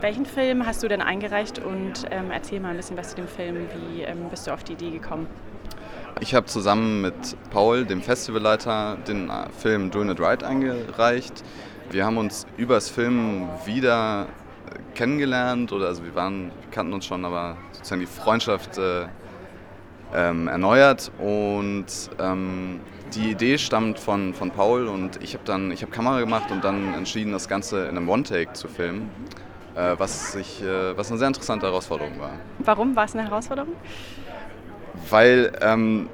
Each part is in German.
welchen Film hast du denn eingereicht und ähm, erzähl mal ein bisschen was zu dem Film. Wie ähm, bist du auf die Idee gekommen? Ich habe zusammen mit Paul, dem Festivalleiter, den Film Doing It Right eingereicht. Wir haben uns übers Film wieder kennengelernt oder also wir waren, kannten uns schon, aber sozusagen die Freundschaft äh, ähm, erneuert und ähm, die Idee stammt von, von Paul und ich habe dann ich habe Kamera gemacht und dann entschieden, das Ganze in einem One-Take zu filmen, äh, was, ich, äh, was eine sehr interessante Herausforderung war. Warum war es eine Herausforderung? Weil ähm,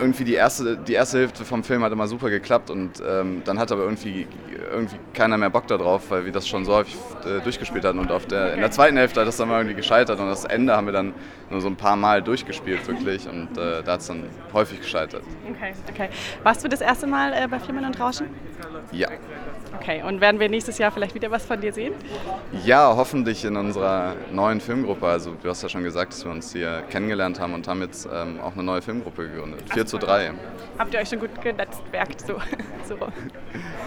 irgendwie die erste, die erste Hälfte vom Film hat immer super geklappt und ähm, dann hat aber irgendwie, irgendwie keiner mehr Bock darauf, weil wir das schon so häufig äh, durchgespielt hatten und auf der, okay. in der zweiten Hälfte hat das dann mal irgendwie gescheitert und das Ende haben wir dann nur so ein paar Mal durchgespielt wirklich und äh, da hat es dann häufig gescheitert. Okay, okay. Warst du das erste Mal äh, bei Flimmern und Rauschen? Ja. Okay, und werden wir nächstes Jahr vielleicht wieder was von dir sehen? Ja, hoffentlich in unserer neuen Filmgruppe. Also du hast ja schon gesagt, dass wir uns hier kennengelernt haben und haben jetzt ähm, auch eine neue Filmgruppe gegründet. 4 zu 3. Habt ihr euch schon gut genetzwerkt? So. so.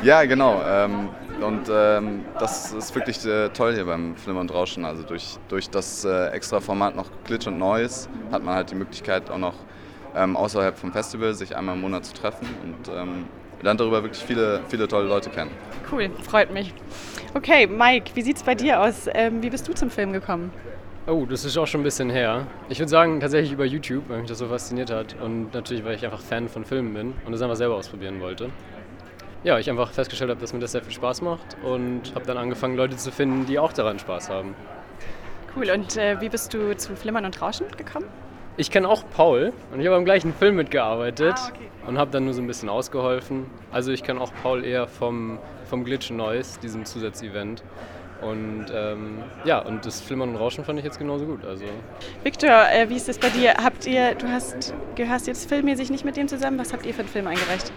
Ja, genau. Ähm, und ähm, das ist wirklich äh, toll hier beim Film und Rauschen. Also durch, durch das äh, extra Format noch Glitch und Neues hat man halt die Möglichkeit auch noch ähm, außerhalb vom Festival sich einmal im Monat zu treffen und ähm, lernt darüber wirklich viele, viele tolle Leute kennen. Cool, freut mich. Okay, Mike, wie sieht es bei dir aus? Ähm, wie bist du zum Film gekommen? Oh, das ist auch schon ein bisschen her. Ich würde sagen, tatsächlich über YouTube, weil mich das so fasziniert hat. Und natürlich, weil ich einfach Fan von Filmen bin und das einfach selber ausprobieren wollte. Ja, ich einfach festgestellt habe, dass mir das sehr viel Spaß macht und habe dann angefangen, Leute zu finden, die auch daran Spaß haben. Cool, und äh, wie bist du zu Flimmern und Rauschen gekommen? Ich kenne auch Paul und ich habe am gleichen Film mitgearbeitet ah, okay. und habe dann nur so ein bisschen ausgeholfen. Also ich kenne auch Paul eher vom, vom Glitch Noise, diesem Zusatzevent. Und ähm, ja, und das Flimmern und Rauschen fand ich jetzt genauso gut. Also. Victor, äh, wie ist das bei dir? Habt ihr, du hast, gehörst jetzt filmmäßig nicht mit dem zusammen. Was habt ihr für einen Film eingereicht?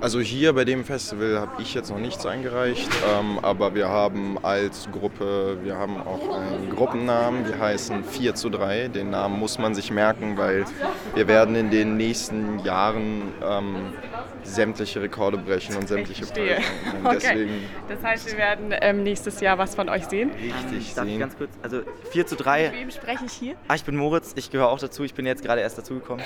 Also hier bei dem Festival habe ich jetzt noch nichts eingereicht, ähm, aber wir haben als Gruppe, wir haben auch einen Gruppennamen, wir heißen 4 zu 3. Den Namen muss man sich merken, weil wir werden in den nächsten Jahren ähm, sämtliche Rekorde brechen und sämtliche Preise. Okay. Das heißt, wir werden ähm, nächstes Jahr was von euch sehen? Richtig ähm, Darf ich ganz kurz, also 4 zu 3. Mit wem spreche ich hier? Ah, ich bin Moritz, ich gehöre auch dazu, ich bin jetzt gerade erst dazugekommen.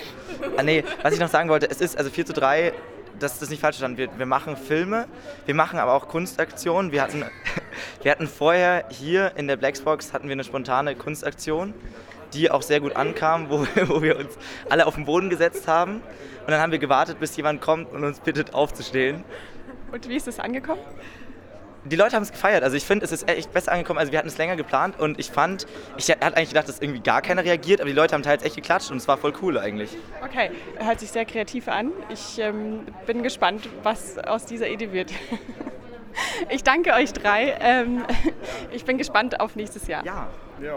ah nee, was ich noch sagen wollte, es ist also 4 zu 3 dass das nicht falsch verstanden wird. Wir machen Filme, wir machen aber auch Kunstaktionen. Wir hatten, wir hatten vorher hier in der Blacksbox hatten wir eine spontane Kunstaktion, die auch sehr gut ankam, wo, wo wir uns alle auf den Boden gesetzt haben. Und dann haben wir gewartet, bis jemand kommt und uns bittet aufzustehen. Und wie ist es angekommen? Die Leute haben es gefeiert. Also ich finde, es ist echt besser angekommen. Also wir hatten es länger geplant und ich fand, ich hatte eigentlich gedacht, dass irgendwie gar keiner reagiert, aber die Leute haben teils echt geklatscht und es war voll cool eigentlich. Okay, hört sich sehr kreativ an. Ich ähm, bin gespannt, was aus dieser Idee wird. ich danke euch drei. Ähm, ich bin gespannt auf nächstes Jahr. Ja, ja.